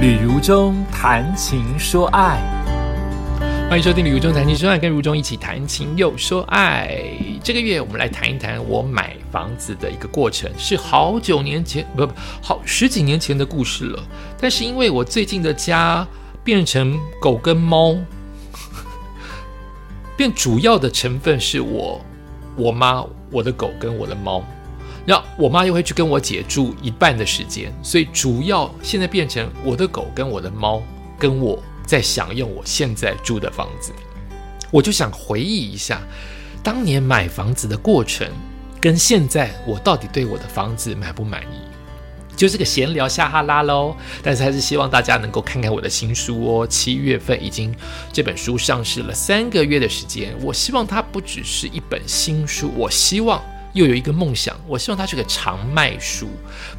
旅如中谈情说爱，欢迎收听《旅如中谈情说爱》，跟如中一起谈情又说爱。这个月我们来谈一谈我买房子的一个过程，是好久年前，不不，好十几年前的故事了。但是因为我最近的家变成狗跟猫，变主要的成分是我、我妈、我的狗跟我的猫。然后我妈又会去跟我姐住一半的时间，所以主要现在变成我的狗跟我的猫跟我在享用我现在住的房子。我就想回忆一下当年买房子的过程，跟现在我到底对我的房子满不满意？就是个闲聊下哈拉喽。但是还是希望大家能够看看我的新书哦。七月份已经这本书上市了三个月的时间，我希望它不只是一本新书，我希望。又有一个梦想，我希望它是个长卖书，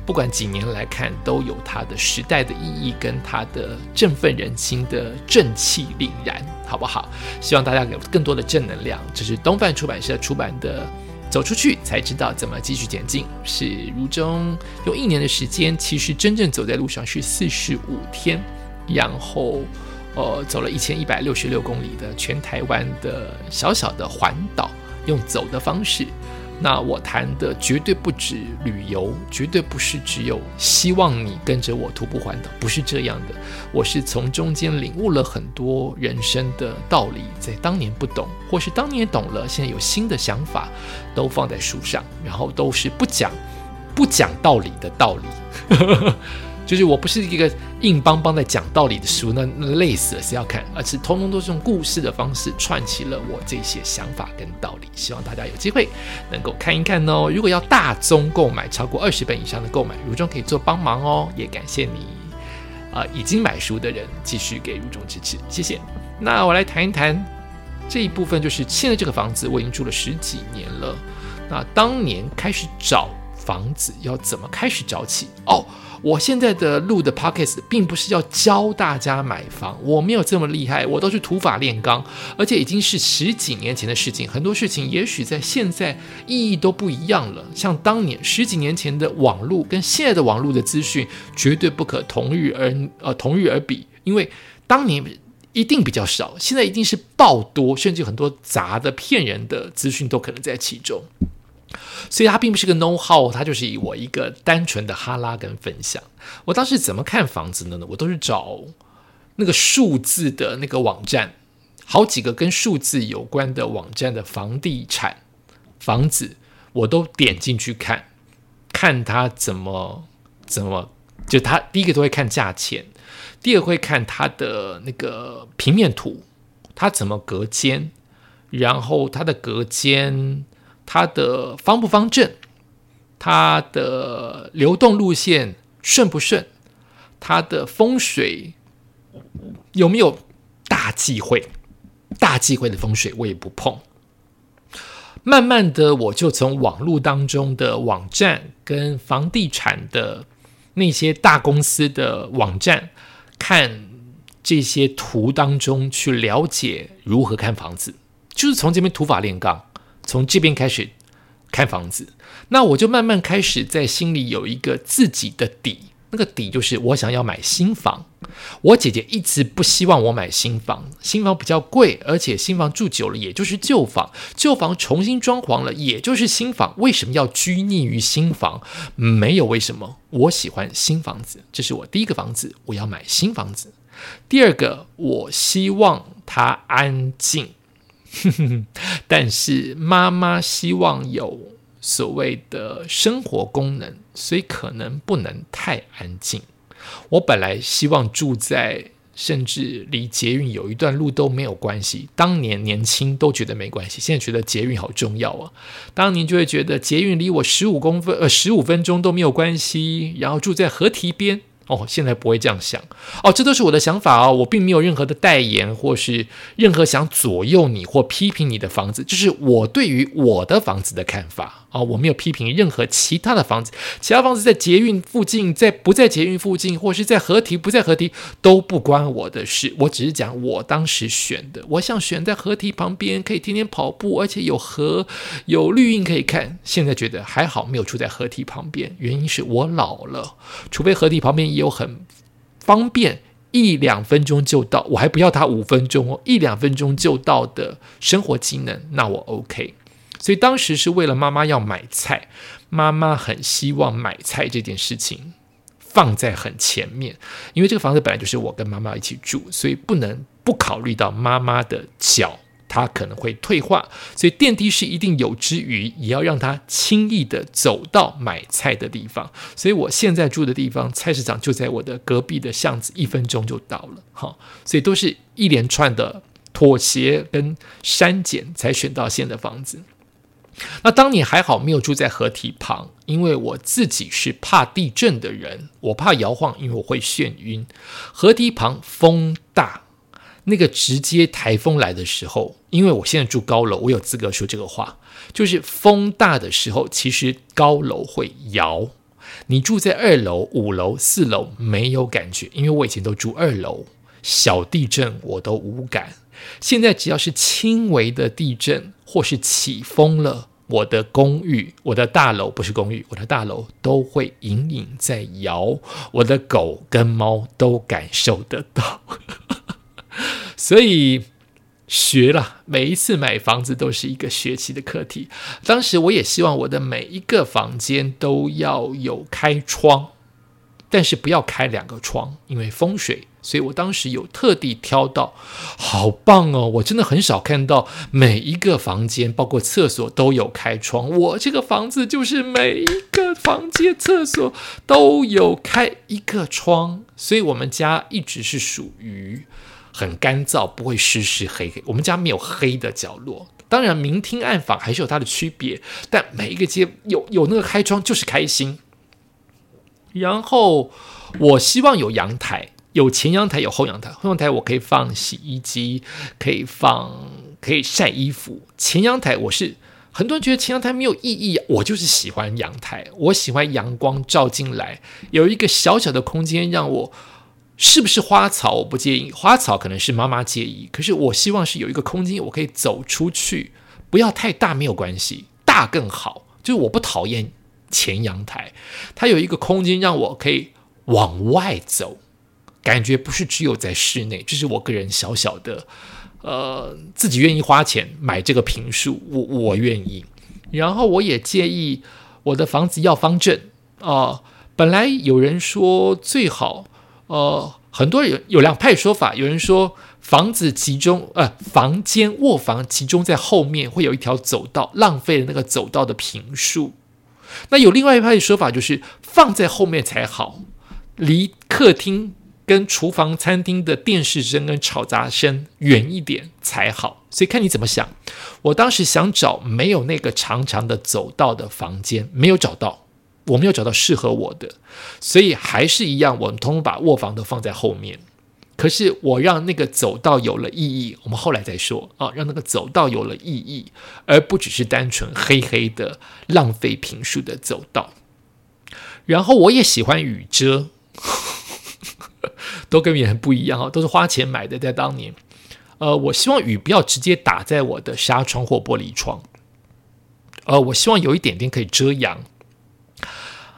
不管几年来看，都有它的时代的意义跟它的振奋人心的正气凛然，好不好？希望大家有更多的正能量。这是东范出版社出版的《走出去才知道怎么继续前进》，是如中用一年的时间，其实真正走在路上是四十五天，然后呃走了一千一百六十六公里的全台湾的小小的环岛，用走的方式。那我谈的绝对不止旅游，绝对不是只有希望你跟着我徒步环岛，不是这样的。我是从中间领悟了很多人生的道理，在当年不懂，或是当年懂了，现在有新的想法，都放在书上，然后都是不讲不讲道理的道理。就是我不是一个硬邦邦在讲道理的书，那那累死了，谁要看？而是通通都是用故事的方式串起了我这些想法跟道理。希望大家有机会能够看一看哦。如果要大宗购买超过二十本以上的购买，如中可以做帮忙哦。也感谢你啊，已经买书的人继续给如中支持，谢谢。那我来谈一谈这一部分，就是现在这个房子我已经住了十几年了。那当年开始找房子要怎么开始找起哦？我现在的录的 podcast 并不是要教大家买房，我没有这么厉害，我都是土法炼钢，而且已经是十几年前的事情，很多事情也许在现在意义都不一样了。像当年十几年前的网络跟现在的网络的资讯绝对不可同日而呃同日而比，因为当年一定比较少，现在一定是爆多，甚至很多杂的骗人的资讯都可能在其中。所以它并不是个 know how，它就是以我一个单纯的哈拉跟分享。我当时怎么看房子的呢？我都是找那个数字的那个网站，好几个跟数字有关的网站的房地产房子，我都点进去看，看它怎么怎么，就它第一个都会看价钱，第二会看它的那个平面图，它怎么隔间，然后它的隔间。它的方不方正，它的流动路线顺不顺，它的风水有没有大忌讳？大忌讳的风水我也不碰。慢慢的，我就从网络当中的网站跟房地产的那些大公司的网站看这些图当中去了解如何看房子，就是从这边土法炼钢。从这边开始看房子，那我就慢慢开始在心里有一个自己的底，那个底就是我想要买新房。我姐姐一直不希望我买新房，新房比较贵，而且新房住久了也就是旧房，旧房重新装潢了也就是新房。为什么要拘泥于新房？没有为什么，我喜欢新房子，这是我第一个房子，我要买新房子。第二个，我希望它安静。哼 哼但是妈妈希望有所谓的生活功能，所以可能不能太安静。我本来希望住在甚至离捷运有一段路都没有关系。当年年轻都觉得没关系，现在觉得捷运好重要啊。当年就会觉得捷运离我十五公分呃十五分钟都没有关系，然后住在河堤边。哦，现在不会这样想哦，这都是我的想法哦，我并没有任何的代言或是任何想左右你或批评你的房子，就是我对于我的房子的看法。啊，我没有批评任何其他的房子，其他房子在捷运附近，在不在捷运附近，或是在河堤不在河堤，都不关我的事。我只是讲我当时选的，我想选在河堤旁边，可以天天跑步，而且有河有绿荫可以看。现在觉得还好，没有住在河堤旁边，原因是我老了，除非河堤旁边也有很方便一两分钟就到，我还不要它五分钟哦，一两分钟就到的生活机能，那我 OK。所以当时是为了妈妈要买菜，妈妈很希望买菜这件事情放在很前面，因为这个房子本来就是我跟妈妈一起住，所以不能不考虑到妈妈的脚。她可能会退化，所以电梯是一定有之余，也要让她轻易的走到买菜的地方。所以我现在住的地方，菜市场就在我的隔壁的巷子，一分钟就到了。哈，所以都是一连串的妥协跟删减，才选到现在的房子。那当年还好没有住在河堤旁，因为我自己是怕地震的人，我怕摇晃，因为我会眩晕。河堤旁风大。那个直接台风来的时候，因为我现在住高楼，我有资格说这个话。就是风大的时候，其实高楼会摇。你住在二楼、五楼、四楼没有感觉，因为我以前都住二楼，小地震我都无感。现在只要是轻微的地震或是起风了，我的公寓、我的大楼不是公寓，我的大楼都会隐隐在摇。我的狗跟猫都感受得到。所以学了，每一次买房子都是一个学习的课题。当时我也希望我的每一个房间都要有开窗，但是不要开两个窗，因为风水。所以我当时有特地挑到，好棒哦！我真的很少看到每一个房间，包括厕所都有开窗。我这个房子就是每一个房间、厕所都有开一个窗，所以我们家一直是属于。很干燥，不会湿湿黑黑。我们家没有黑的角落。当然，明厅暗访还是有它的区别，但每一个街有有那个开窗就是开心。然后，我希望有阳台，有前阳台，有后阳台。后阳台我可以放洗衣机，可以放可以晒衣服。前阳台我是很多人觉得前阳台没有意义，我就是喜欢阳台，我喜欢阳光照进来，有一个小小的空间让我。是不是花草我不介意，花草可能是妈妈介意，可是我希望是有一个空间，我可以走出去，不要太大没有关系，大更好。就是我不讨厌前阳台，它有一个空间让我可以往外走，感觉不是只有在室内。这是我个人小小的，呃，自己愿意花钱买这个平数，我我愿意。然后我也介意我的房子要方正啊。本来有人说最好。呃，很多人有两派说法，有人说房子集中，呃，房间卧房集中在后面，会有一条走道，浪费了那个走道的平数。那有另外一派的说法，就是放在后面才好，离客厅跟厨房、餐厅的电视声跟吵杂声远一点才好。所以看你怎么想。我当时想找没有那个长长的走道的房间，没有找到。我没有找到适合我的，所以还是一样，我们通通把卧房都放在后面。可是我让那个走道有了意义，我们后来再说啊，让那个走道有了意义，而不只是单纯黑黑的浪费平数的走道。然后我也喜欢雨遮，都跟别人不一样啊，都是花钱买的，在当年。呃，我希望雨不要直接打在我的纱窗或玻璃窗，呃，我希望有一点点可以遮阳。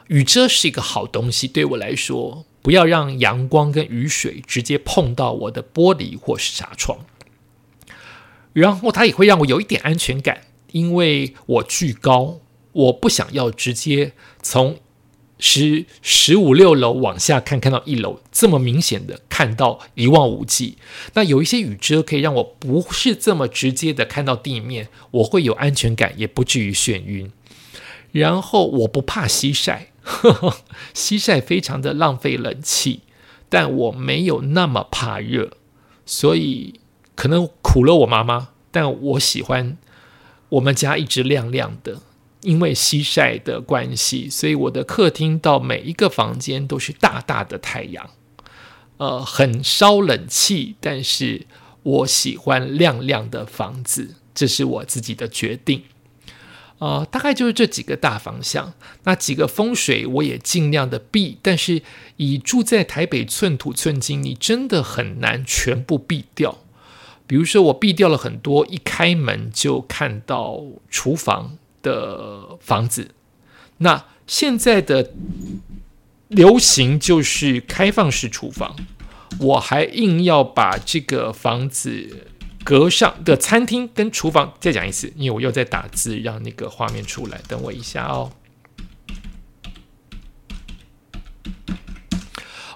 雨遮是一个好东西，对我来说，不要让阳光跟雨水直接碰到我的玻璃或是纱窗。然后它也会让我有一点安全感，因为我巨高，我不想要直接从十十五六楼往下看，看到一楼这么明显的看到一望无际。那有一些雨遮可以让我不是这么直接的看到地面，我会有安全感，也不至于眩晕。然后我不怕西晒。呵 呵西晒非常的浪费冷气，但我没有那么怕热，所以可能苦了我妈妈。但我喜欢我们家一直亮亮的，因为西晒的关系，所以我的客厅到每一个房间都是大大的太阳。呃，很烧冷气，但是我喜欢亮亮的房子，这是我自己的决定。呃，大概就是这几个大方向。那几个风水我也尽量的避，但是以住在台北寸土寸金，你真的很难全部避掉。比如说，我避掉了很多一开门就看到厨房的房子。那现在的流行就是开放式厨房，我还硬要把这个房子隔上的餐厅跟厨房再讲一次，因为我又在打字，让那个画面出来。等我一下哦。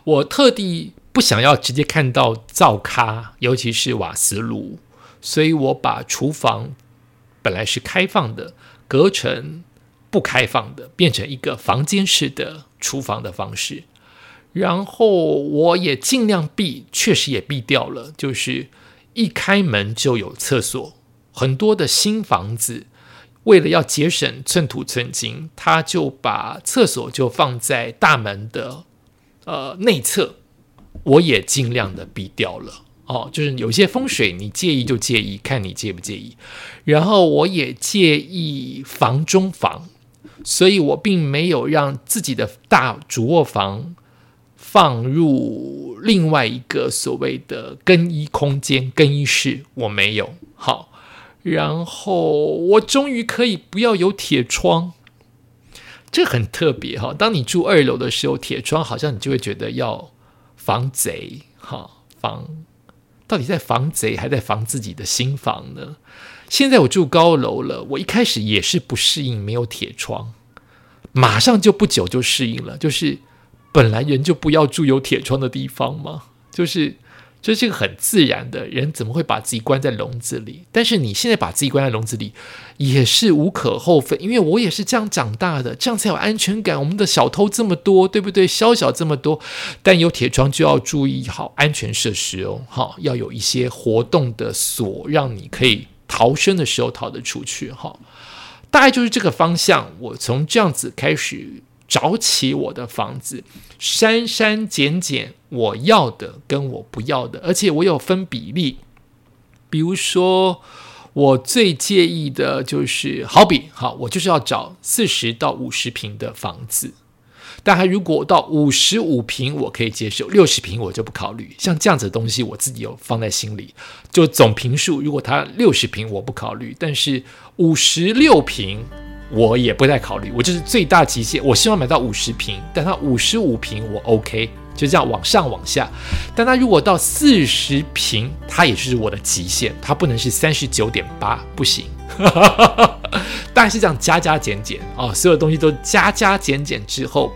我特地不想要直接看到灶咖，尤其是瓦斯炉，所以我把厨房本来是开放的，隔成不开放的，变成一个房间式的厨房的方式。然后我也尽量避，确实也避掉了，就是一开门就有厕所。很多的新房子为了要节省寸土寸金，他就把厕所就放在大门的。呃，内侧我也尽量的避掉了哦，就是有些风水你介意就介意，看你介不介意。然后我也介意房中房，所以我并没有让自己的大主卧房放入另外一个所谓的更衣空间、更衣室，我没有。好，然后我终于可以不要有铁窗。这很特别哈，当你住二楼的时候，铁窗好像你就会觉得要防贼哈，防到底在防贼还在防自己的新房呢？现在我住高楼了，我一开始也是不适应没有铁窗，马上就不久就适应了，就是本来人就不要住有铁窗的地方嘛，就是。这是个很自然的人，怎么会把自己关在笼子里？但是你现在把自己关在笼子里，也是无可厚非，因为我也是这样长大的，这样才有安全感。我们的小偷这么多，对不对？宵小这么多，但有铁窗就要注意好安全设施哦，哈，要有一些活动的锁，让你可以逃生的时候逃得出去，哈。大概就是这个方向，我从这样子开始。找起我的房子，删删减减，我要的跟我不要的，而且我有分比例。比如说，我最介意的就是，好比好，我就是要找四十到五十平的房子。但还如果到五十五平，我可以接受；六十平我就不考虑。像这样子的东西，我自己有放在心里。就总平数，如果它六十平，我不考虑；但是五十六平。我也不太考虑，我就是最大极限。我希望买到五十平，但它五十五平我 OK，就这样往上往下。但它如果到四十平，它也是我的极限，它不能是三十九点八，不行。大概是这样加加减减哦，所有东西都加加减减之后，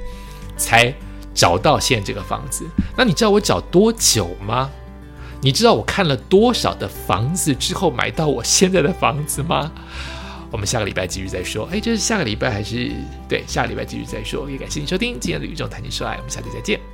才找到现在这个房子。那你知道我找多久吗？你知道我看了多少的房子之后买到我现在的房子吗？我们下个礼拜继续再说。哎，这是下个礼拜还是对？下个礼拜继续再说。也感谢你收听今天的宇宙谈情说爱，我们下期再见。